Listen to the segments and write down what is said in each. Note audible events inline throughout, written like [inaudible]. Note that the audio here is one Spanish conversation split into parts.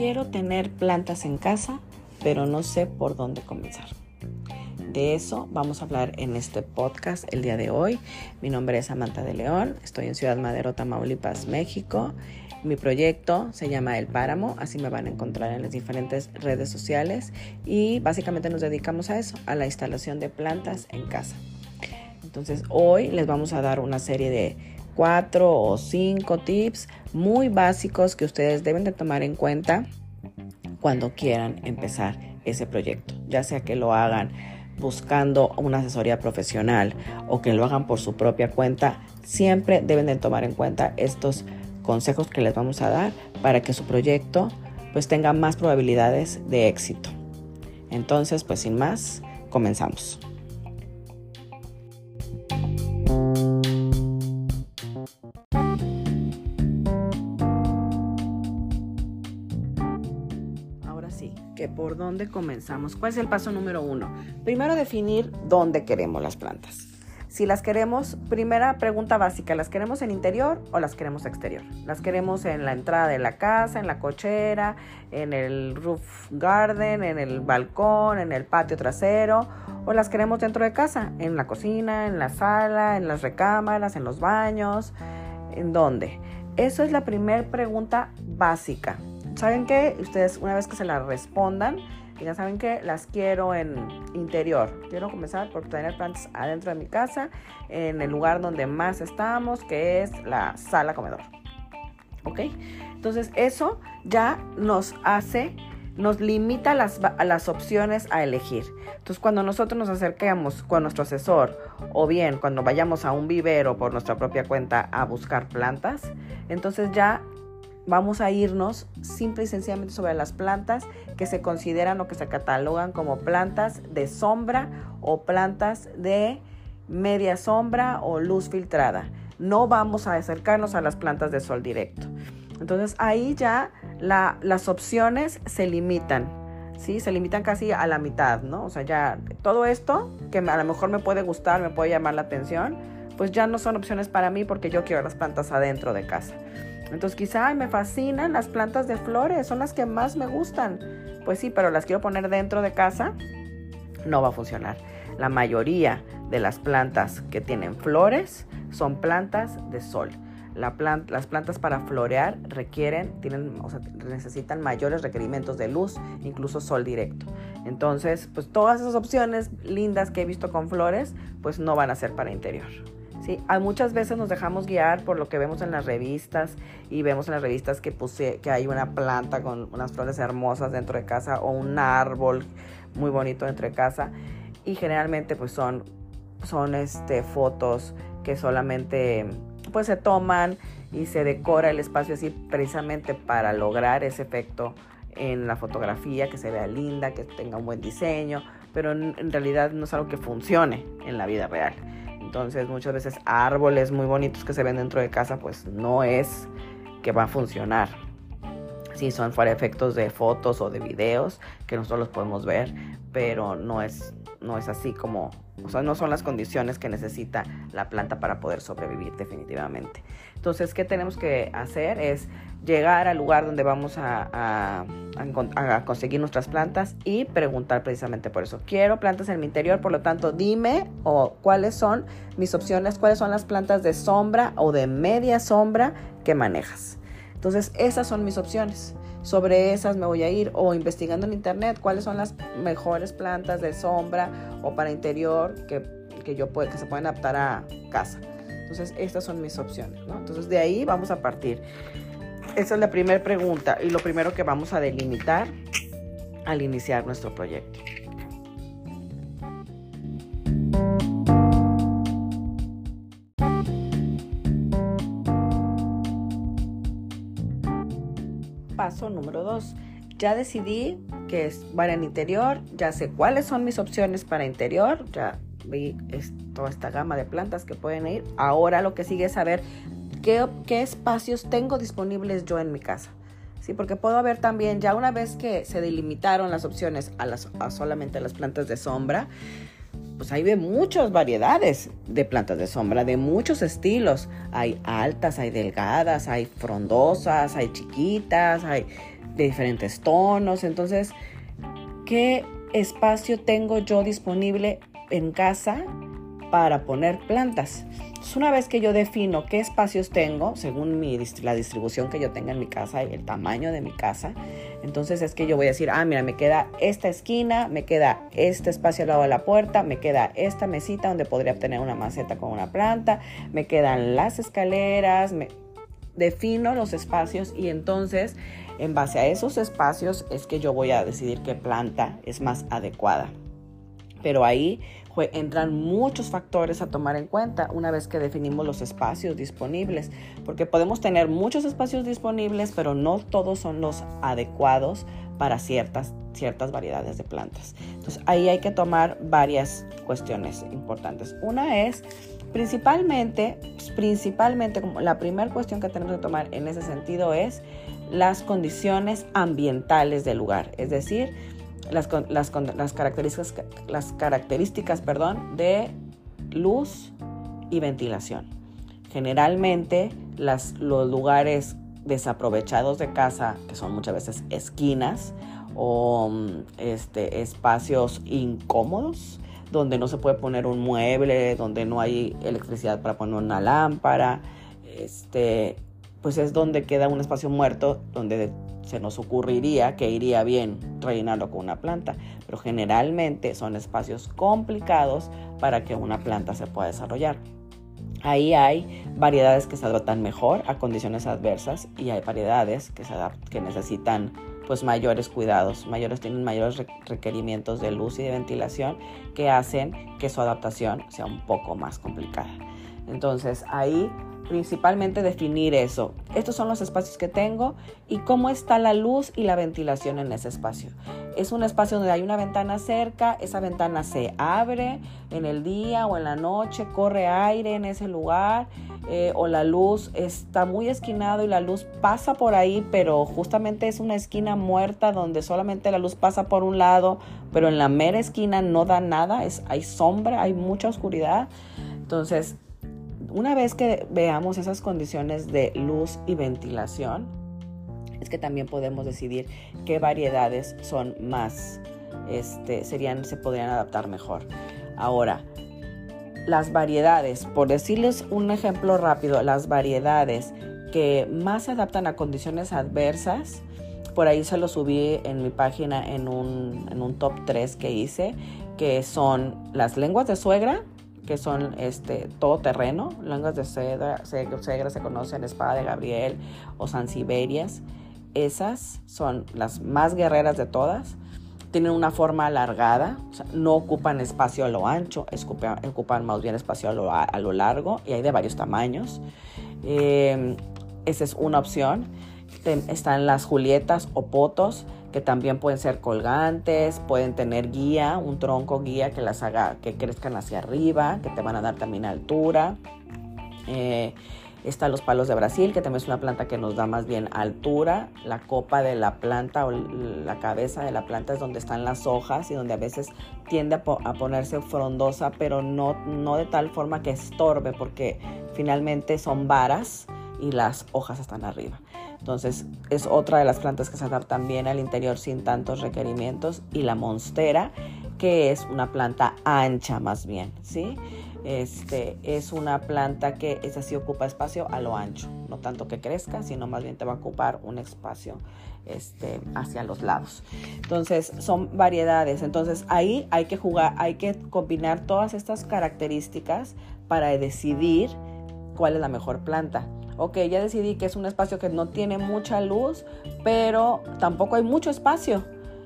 Quiero tener plantas en casa, pero no sé por dónde comenzar. De eso vamos a hablar en este podcast el día de hoy. Mi nombre es Samantha de León, estoy en Ciudad Madero, Tamaulipas, México. Mi proyecto se llama El Páramo, así me van a encontrar en las diferentes redes sociales y básicamente nos dedicamos a eso, a la instalación de plantas en casa. Entonces hoy les vamos a dar una serie de cuatro o cinco tips muy básicos que ustedes deben de tomar en cuenta cuando quieran empezar ese proyecto, ya sea que lo hagan buscando una asesoría profesional o que lo hagan por su propia cuenta, siempre deben de tomar en cuenta estos consejos que les vamos a dar para que su proyecto pues tenga más probabilidades de éxito. Entonces, pues sin más, comenzamos. Dónde comenzamos. ¿Cuál es el paso número uno? Primero definir dónde queremos las plantas. Si las queremos, primera pregunta básica, ¿las queremos en interior o las queremos exterior? ¿Las queremos en la entrada de la casa, en la cochera, en el roof garden, en el balcón, en el patio trasero? ¿O las queremos dentro de casa, en la cocina, en la sala, en las recámaras, en los baños? ¿En dónde? Eso es la primera pregunta básica. ¿Saben qué? Ustedes una vez que se la respondan, ya saben que las quiero en interior. Quiero comenzar por tener plantas adentro de mi casa, en el lugar donde más estamos, que es la sala comedor. ¿Ok? Entonces eso ya nos hace, nos limita las, las opciones a elegir. Entonces cuando nosotros nos acerquemos con nuestro asesor o bien cuando vayamos a un vivero por nuestra propia cuenta a buscar plantas, entonces ya vamos a irnos simple y sencillamente sobre las plantas que se consideran o que se catalogan como plantas de sombra o plantas de media sombra o luz filtrada. No vamos a acercarnos a las plantas de sol directo. Entonces ahí ya las opciones se limitan, ¿sí? Se limitan casi a la mitad, ¿no? O sea, ya todo esto que a lo mejor me puede gustar, me puede llamar la atención, pues ya no son opciones para mí porque yo quiero las plantas adentro de casa. Entonces quizá me fascinan las plantas de flores, son las que más me gustan. Pues sí, pero las quiero poner dentro de casa, no va a funcionar. La mayoría de las plantas que tienen flores son plantas de sol. las plantas para florear requieren, tienen, necesitan mayores requerimientos de luz, incluso sol directo. Entonces, pues todas esas opciones lindas que he visto con flores, pues no van a ser para interior. ¿Sí? muchas veces nos dejamos guiar por lo que vemos en las revistas y vemos en las revistas que, puse, que hay una planta con unas flores hermosas dentro de casa o un árbol muy bonito dentro de casa y generalmente pues son, son este, fotos que solamente pues se toman y se decora el espacio así precisamente para lograr ese efecto en la fotografía, que se vea linda, que tenga un buen diseño, pero en realidad no es algo que funcione en la vida real. Entonces muchas veces árboles muy bonitos que se ven dentro de casa pues no es que va a funcionar. Sí, son para efectos de fotos o de videos que nosotros los podemos ver, pero no es, no es así como, o sea, no son las condiciones que necesita la planta para poder sobrevivir definitivamente. Entonces, ¿qué tenemos que hacer? Es llegar al lugar donde vamos a, conseguir nuestras plantas y preguntar precisamente por eso. Quiero plantas en mi interior, por lo tanto, dime o cuáles son mis opciones, cuáles son las plantas de sombra o de media sombra que manejas. Entonces, esas son mis opciones. Sobre esas me voy a ir o investigando en internet cuáles son las mejores plantas de sombra o para interior que, que yo puedo, que se pueden adaptar a casa. Entonces, estas son mis opciones. Entonces, de ahí vamos a partir. Esa es la primera pregunta y lo primero que vamos a delimitar al iniciar nuestro proyecto. Ya decidí que es para el interior, ya sé cuáles son mis opciones para interior, ya vi toda esta gama de plantas que pueden ir. Ahora lo que sigue es saber qué, espacios tengo disponibles yo en mi casa. Sí, porque puedo ver también, ya una vez que se delimitaron las opciones a, las, a solamente las plantas de sombra, pues hay de muchas variedades de plantas de sombra, de muchos estilos. Hay altas, hay delgadas, hay frondosas, hay chiquitas, hay diferentes tonos. Entonces, ¿qué espacio tengo yo disponible en casa para poner plantas? una vez que yo defino qué espacios tengo, según mi, la distribución que yo tenga en mi casa y el tamaño de mi casa, entonces es que yo voy a decir, ah, mira, me queda esta esquina, me queda este espacio al lado de la puerta, me queda esta mesita donde podría tener una maceta con una planta, me quedan las escaleras, me defino los espacios y entonces en base a esos espacios es que yo voy a decidir qué planta es más adecuada. Pero ahí entran muchos factores a tomar en cuenta una vez que definimos los espacios disponibles, porque podemos tener muchos espacios disponibles, pero no todos son los adecuados para ciertas, ciertas variedades de plantas. Entonces ahí hay que tomar varias cuestiones importantes. Una es principalmente, principalmente como la primera cuestión que tenemos que tomar en ese sentido es las condiciones ambientales del lugar, es decir, las, las, características, las características perdón, de luz y ventilación. Generalmente las, los lugares desaprovechados de casa, que son muchas veces esquinas o mm, este, espacios incómodos, donde no se puede poner un mueble, donde no hay electricidad para poner una lámpara, este, pues es donde queda un espacio muerto donde se nos ocurriría que iría bien rellenarlo con una planta, pero generalmente son espacios complicados para que una planta se pueda desarrollar. Ahí hay variedades que se adaptan mejor a condiciones adversas y hay variedades que, se que necesitan pues mayores cuidados, mayores tienen mayores requerimientos de luz y de ventilación que hacen que su adaptación sea un poco más complicada. Entonces ahí principalmente definir eso. Estos son los espacios que tengo y cómo está la luz y la ventilación en ese espacio. Es un espacio donde hay una ventana cerca, esa ventana se abre en el día o en la noche, corre aire en ese lugar eh, o la luz está muy esquinado y la luz pasa por ahí, pero justamente es una esquina muerta donde solamente la luz pasa por un lado, pero en la mera esquina no da nada, es, hay sombra, hay mucha oscuridad. Entonces, una vez que veamos esas condiciones de luz y ventilación, es que también podemos decidir qué variedades son más, este, serían, se podrían adaptar mejor. Ahora, las variedades, por decirles un ejemplo rápido, las variedades que más se adaptan a condiciones adversas, por ahí se lo subí en mi página en un, en un top 3 que hice, que son las lenguas de suegra, que son este, todo terreno, lenguas de cedra, cedra se conocen, espada de Gabriel o sansiberias. Esas son las más guerreras de todas. Tienen una forma alargada, no ocupan espacio a lo ancho, ocupan, más bien espacio a lo, a lo, largo y hay de varios tamaños. Eh, esa es una opción. están las julietas o potos, que también pueden ser colgantes, pueden tener guía, un tronco guía que las haga que crezcan hacia arriba, que te van a dar también altura. Eh, están los palos de Brasil, que también es una planta que nos da más bien altura. La copa de la planta o la cabeza de la planta es donde están las hojas y donde a veces tiende a, a ponerse frondosa, pero no, no de tal forma que estorbe, porque finalmente son varas y las hojas están arriba. Entonces es otra de las plantas que se adaptan bien al interior sin tantos requerimientos. Y la monstera, que es una planta ancha más bien, ¿sí? Este, es una planta que es así ocupa espacio a lo ancho, no tanto que crezca, sino más bien te va a ocupar un espacio este, hacia los lados. Entonces son variedades. Entonces ahí hay que jugar, hay que combinar todas estas características para decidir cuál es la mejor planta ok, ya decidí que es un espacio que no tiene mucha luz, pero tampoco hay mucho espacio.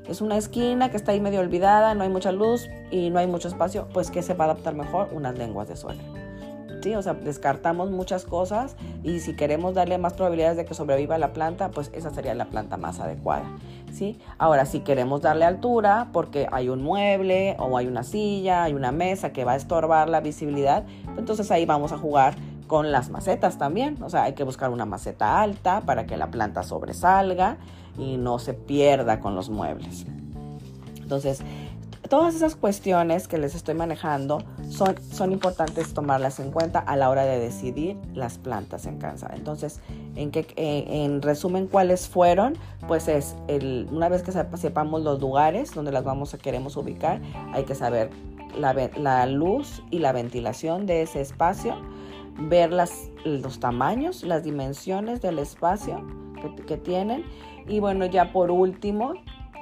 Es una esquina que está ahí medio olvidada, no hay mucha luz y no hay mucho espacio, pues que se va a adaptar mejor unas lenguas de suelo. ¿Sí? O sea, descartamos muchas cosas y si queremos darle más probabilidades de que sobreviva la planta, pues esa sería la planta más adecuada. ¿sí? Ahora, si queremos darle altura porque hay un mueble o hay una silla, hay una mesa que va a estorbar la visibilidad, entonces ahí vamos a jugar con las macetas también. O sea, hay que buscar una maceta alta para que la planta sobresalga y no se pierda con los muebles. Entonces, todas esas cuestiones que les estoy manejando son, son importantes tomarlas en cuenta a la hora de decidir las plantas en casa. Entonces, en, que, en resumen, ¿cuáles fueron? Pues es, el, una vez que sepamos los lugares donde las vamos a queremos ubicar, hay que saber la, la luz y la ventilación de ese espacio, ver los tamaños, las dimensiones del espacio que, que tienen y bueno, ya por último,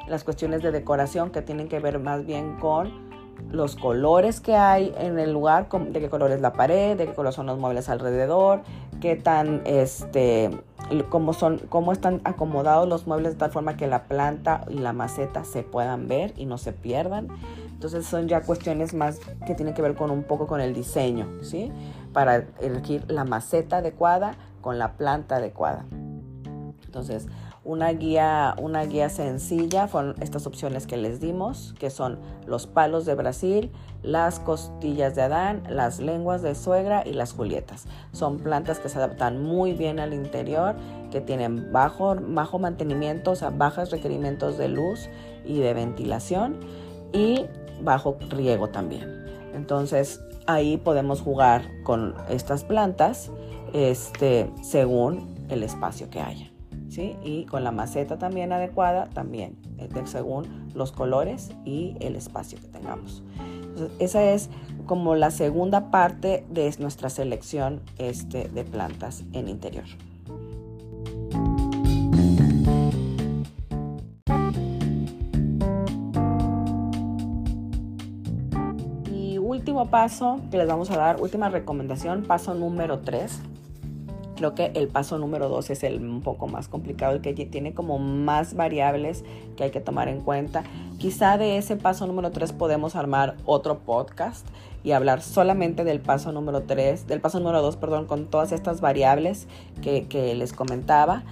las cuestiones de decoración que tienen que ver más bien con los colores que hay en el lugar, de qué color es la pared, de qué color son los muebles alrededor, qué tan, este, cómo son, cómo están acomodados los muebles de tal forma que la planta y la maceta se puedan ver y no se pierdan. Entonces son ya cuestiones más que tienen que ver con un poco con el diseño, ¿sí? Para elegir la maceta adecuada con la planta adecuada. Entonces, una guía, una guía sencilla fueron estas opciones que les dimos, que son los palos de Brasil, las costillas de Adán, las lenguas de suegra y las julietas. Son plantas que se adaptan muy bien al interior, que tienen bajo, bajo mantenimiento, o sea, bajos requerimientos de luz y de ventilación y bajo riego también. Entonces ahí podemos jugar con estas plantas este, según el espacio que haya. Y con la maceta también adecuada, también, eh, según los colores y el espacio que tengamos. esa es como la segunda parte de nuestra selección este, de plantas en interior. Último paso que les vamos a dar, última recomendación, paso número 3 Creo que el paso número dos es el un poco más complicado, el que tiene como más variables que hay que tomar en cuenta. Quizá de ese paso número tres podemos armar otro podcast y hablar solamente del paso número tres, del paso número dos, perdón, con todas estas variables que les comentaba.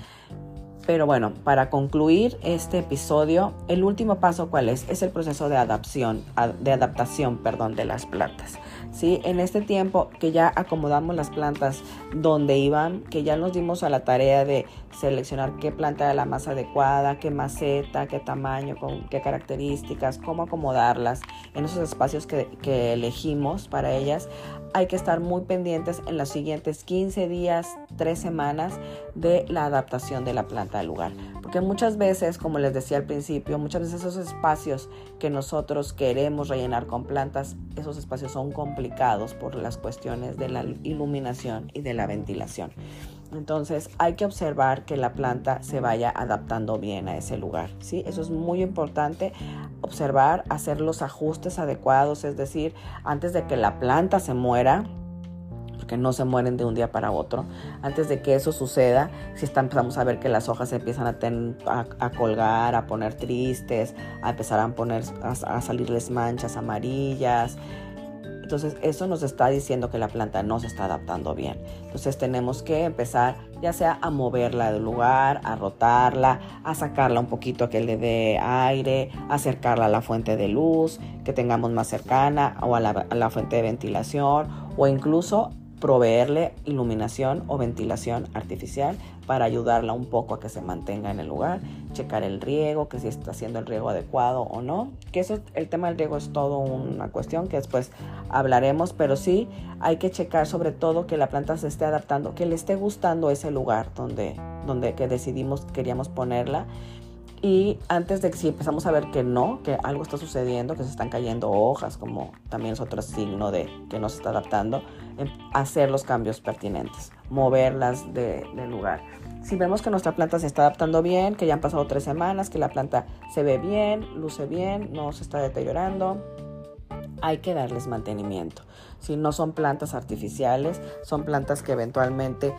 Pero bueno, para concluir este episodio, el último paso cuál es? Es el proceso de adaptación, de adaptación, perdón, de las plantas. ¿sí? En este tiempo que ya acomodamos las plantas donde iban, que ya nos dimos a la tarea de seleccionar qué planta era la más adecuada, qué maceta, qué tamaño, con qué características, cómo acomodarlas en esos espacios que, que elegimos para ellas, hay que estar muy pendientes en los siguientes 15 días, 3 semanas de la adaptación de la planta al lugar. Porque muchas veces, como les decía al principio, muchas veces esos espacios que nosotros queremos rellenar con plantas, esos espacios son complicados por las cuestiones de la iluminación y de la ventilación. Entonces hay que observar que la planta se vaya adaptando bien a ese lugar. ¿sí? Eso es muy importante, observar, hacer los ajustes adecuados, es decir, antes de que la planta se muera, porque no se mueren de un día para otro. Antes de que eso suceda, si empezamos a ver que las hojas empiezan a, a, colgar, a poner tristes, a empezar a, poner, a salirles manchas amarillas, entonces eso nos está diciendo que la planta no se está adaptando bien. Entonces tenemos que empezar ya sea a moverla del lugar, a rotarla, a sacarla un poquito que le dé aire, acercarla a la fuente de luz que tengamos más cercana o a la, a la fuente de ventilación o incluso proveerle iluminación o ventilación artificial para ayudarla un poco a que se mantenga en el lugar, checar el riego, que si está haciendo el riego adecuado o no, que eso el tema del riego es todo una cuestión que después hablaremos, pero sí hay que checar sobre todo que la planta se esté adaptando, que le esté gustando ese lugar donde donde que decidimos queríamos ponerla y antes de que si empezamos a ver que no, que algo está sucediendo, que se están cayendo hojas, como también es otro signo de que no se está adaptando, em, hacer los cambios pertinentes, moverlas de, lugar. Si vemos que nuestra planta se está adaptando bien, que ya han pasado tres semanas, que la planta se ve bien, luce bien, no se está deteriorando, hay que darles mantenimiento. Si no son plantas artificiales, son plantas que eventualmente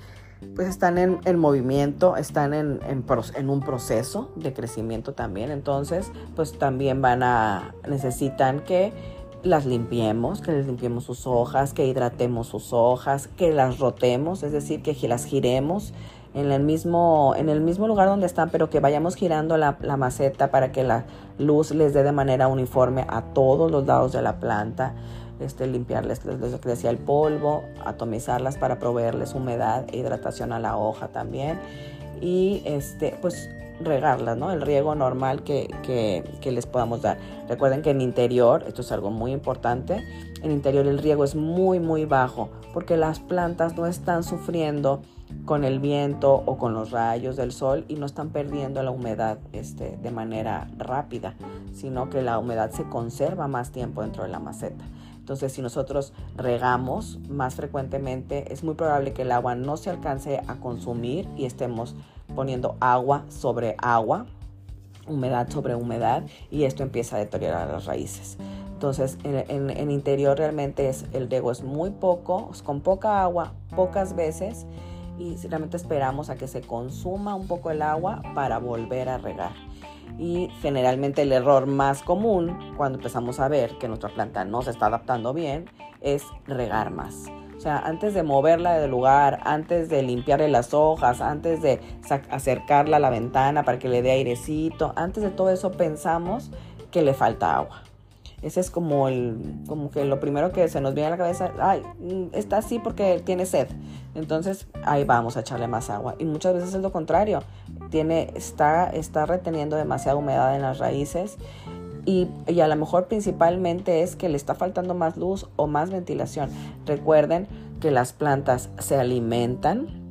pues están en, movimiento, están en, en, un proceso de crecimiento también, entonces pues también van a, necesitan que las limpiemos, que les limpiemos sus hojas, que hidratemos sus hojas, que las rotemos, es decir, que las giremos en el mismo, en el mismo lugar donde están, pero que vayamos girando la maceta para que la luz les dé de manera uniforme a todos los lados de la planta este, limpiarles, les, que decía, el polvo, atomizarlas para proveerles humedad e hidratación a la hoja también. Y este, pues regarlas, ¿no? El riego normal que, que, les podamos dar. Recuerden que en interior, esto es algo muy importante, en interior el riego es muy, muy bajo porque las plantas no están sufriendo con el viento o con los rayos del sol y no están perdiendo la humedad este, de manera rápida, sino que la humedad se conserva más tiempo dentro de la maceta. Entonces, si nosotros regamos más frecuentemente, es muy probable que el agua no se alcance a consumir y estemos poniendo agua sobre agua, humedad sobre humedad, y esto empieza a deteriorar las raíces. Entonces, en, interior realmente es, el riego es muy poco, con poca agua, pocas veces, y realmente esperamos a que se consuma un poco el agua para volver a regar. Y generalmente el error más común cuando empezamos a ver que nuestra planta no se está adaptando bien es regar más. O sea, antes de moverla del lugar, antes de limpiarle las hojas, antes de acercarla a la ventana para que le dé airecito, antes de todo eso pensamos que le falta agua. Ese es como el, como que lo primero que se nos viene a la cabeza, ay, mm, está así porque tiene sed. Entonces ahí vamos a echarle más agua. Y muchas veces es lo contrario. Tiene, está, está reteniendo demasiada humedad en las raíces. Y, y, a lo mejor principalmente es que le está faltando más luz o más ventilación. Recuerden que las plantas se alimentan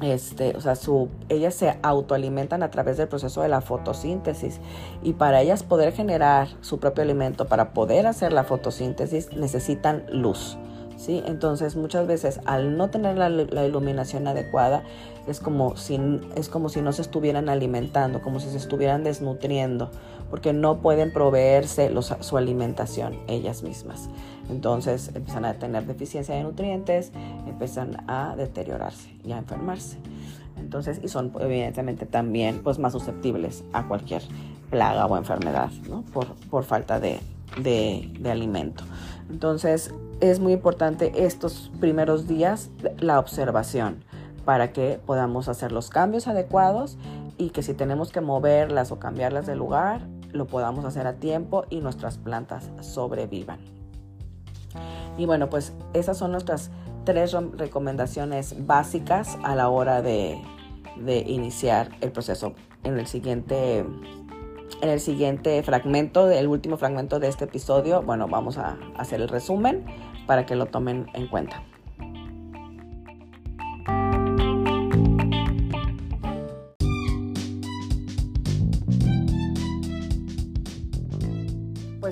este, o sea, su, ellas se autoalimentan a través del proceso de la fotosíntesis y para ellas poder generar su propio alimento, para poder hacer la fotosíntesis, necesitan luz. ¿Sí? Entonces, muchas veces al no tener la, iluminación adecuada, es como, si, es como si no se estuvieran alimentando, como si se estuvieran desnutriendo, porque no pueden proveerse su alimentación ellas mismas. Entonces empiezan a tener deficiencia de nutrientes, empiezan a deteriorarse y a enfermarse. Entonces, y son evidentemente también pues, más susceptibles a cualquier plaga o enfermedad, por, por, falta de, de, de alimento. Entonces, es muy importante estos primeros días la observación para que podamos hacer los cambios adecuados y que si tenemos que moverlas o cambiarlas de lugar, lo podamos hacer a tiempo y nuestras plantas sobrevivan. Y bueno, pues esas son nuestras tres recomendaciones básicas a la hora de, iniciar el proceso. En el siguiente en el siguiente fragmento, el último fragmento de este episodio, bueno, vamos a hacer el resumen para que lo tomen en cuenta.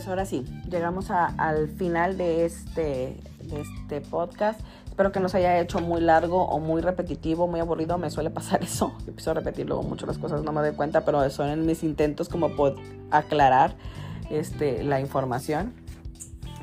ahora sí, llegamos al final de este, este podcast. Espero que no se haya hecho muy largo o muy repetitivo, muy aburrido. Me suele pasar [laughs] eso. Empiezo a repetir luego mucho las cosas, no me doy cuenta, pero son en mis intentos como aclarar este, la información.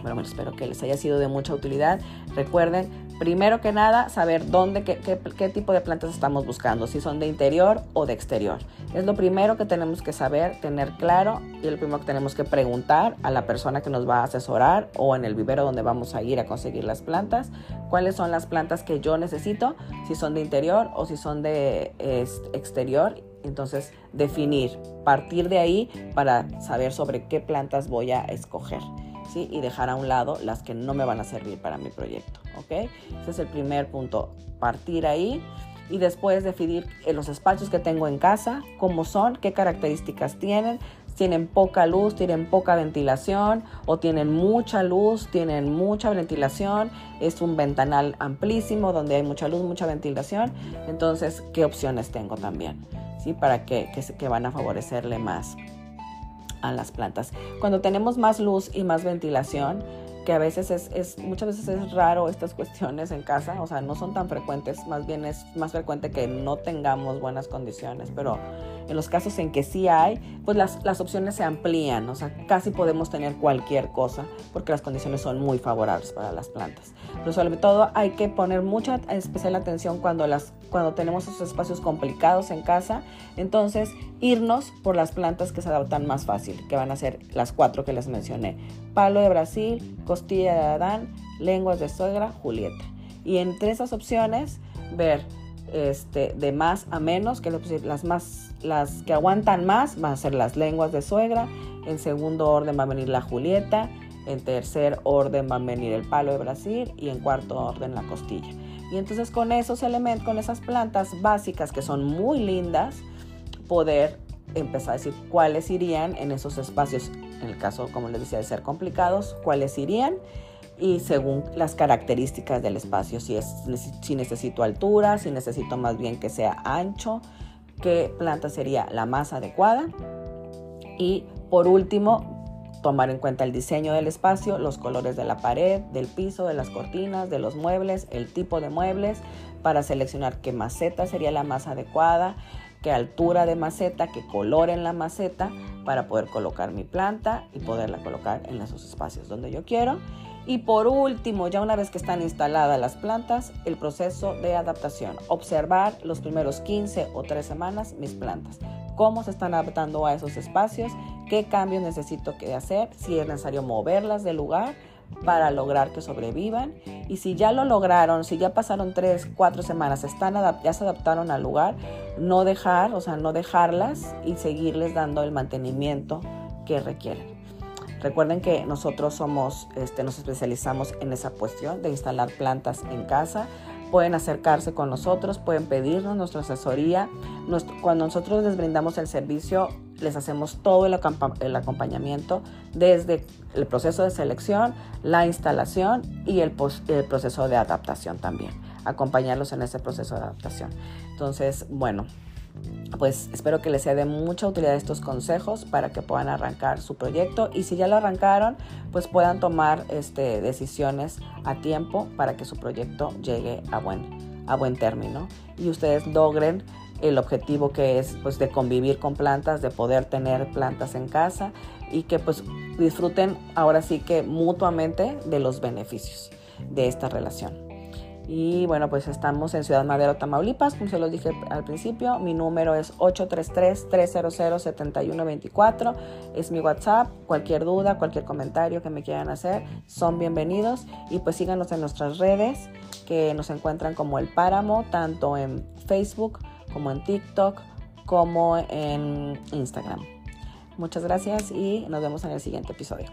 Bueno, bueno, espero que les haya sido de mucha utilidad. Recuerden, primero que nada, saber dónde, qué, qué, tipo de plantas estamos buscando, si son de interior o de exterior. Es lo primero que tenemos que saber, tener claro y lo primero que tenemos que preguntar a la persona que nos va a asesorar o en el vivero donde vamos a ir a conseguir las plantas, cuáles son las plantas que yo necesito, si son de interior o si son de exterior. Entonces, definir, partir de ahí para saber sobre qué plantas voy a escoger y dejar a un lado las que no me van a servir para mi proyecto. ¿ok? Ese es el primer punto, partir ahí y después definir eh, los espacios que tengo en casa, cómo son, qué características tienen, tienen poca luz, tienen poca ventilación o tienen mucha luz, tienen mucha ventilación, es un ventanal amplísimo donde hay mucha luz, mucha ventilación, entonces qué opciones tengo también, ¿sí? Para que, que, que van a favorecerle más las plantas. Cuando tenemos más luz y más ventilación, que a veces es, es, muchas veces es raro estas [laughs] cuestiones en casa, o sea, no son tan frecuentes, más bien es más frecuente que no tengamos buenas condiciones, pero en los casos en que sí hay, pues las, las opciones se amplían, o sea, casi podemos tener cualquier cosa porque las condiciones son muy favorables para las plantas. Pero sobre todo hay que poner mucha especial atención cuando, las, cuando tenemos esos espacios complicados en casa, entonces irnos por las plantas que se adaptan más fácil, que van a ser las cuatro que les mencioné. Palo de Brasil, costilla de Adán, lenguas de suegra, Julieta. Y entre esas opciones, ver este, de más a menos, que las, más, las que aguantan más van a ser las lenguas de suegra, en segundo orden va a venir la Julieta, en tercer orden va a venir el palo de Brasil y en cuarto orden la costilla. Y entonces con esos elementos, con esas plantas básicas que son muy lindas, poder empezar a decir cuáles irían en esos espacios, en el caso, como les decía, de ser complicados, cuáles irían y según las características del espacio, si, es, si necesito altura, si necesito más bien que sea ancho, qué planta sería la más adecuada. Y por último, tomar en cuenta el diseño del espacio, los colores de la pared, del piso, de las cortinas, de los muebles, el tipo de muebles, para seleccionar qué maceta sería la más adecuada, qué altura de maceta, qué color en la maceta, para poder colocar mi planta y poderla colocar en esos espacios donde yo quiero. Y por último, ya una vez que están instaladas las plantas, el proceso de adaptación. Observar los primeros 15 o 3 semanas mis plantas. Cómo se están adaptando a esos espacios, qué cambios necesito que hacer, si es necesario moverlas del lugar para lograr que sobrevivan. Y si ya lo lograron, si ya pasaron 3, 4 semanas, están ya se adaptaron al lugar, no dejar, o sea, no dejarlas y seguirles dando el mantenimiento que requieren. Recuerden que nosotros somos, este, nos especializamos en esa cuestión de instalar plantas en casa. Pueden acercarse con nosotros, pueden pedirnos nuestra asesoría. cuando nosotros les brindamos el servicio, les hacemos todo el, acompañamiento desde el proceso de selección, la instalación y el proceso de adaptación también. Acompañarlos en ese proceso de adaptación. Entonces, bueno, pues espero que les sea de mucha utilidad estos consejos para que puedan arrancar su proyecto y si ya lo arrancaron, pues puedan tomar este, decisiones a tiempo para que su proyecto llegue a buen, a buen término y ustedes logren el objetivo que es pues de convivir con plantas, de poder tener plantas en casa y que pues disfruten ahora sí que mutuamente de los beneficios de esta relación. Y bueno, pues estamos en Ciudad Madero, Tamaulipas, como se los dije al principio. Mi número es 833-300-7124. Es mi WhatsApp. Cualquier duda, cualquier comentario que me quieran hacer, son bienvenidos. Y pues síganos en nuestras redes, que nos encuentran como El Páramo, tanto en Facebook como en TikTok, como en Instagram. Muchas gracias y nos vemos en el siguiente episodio.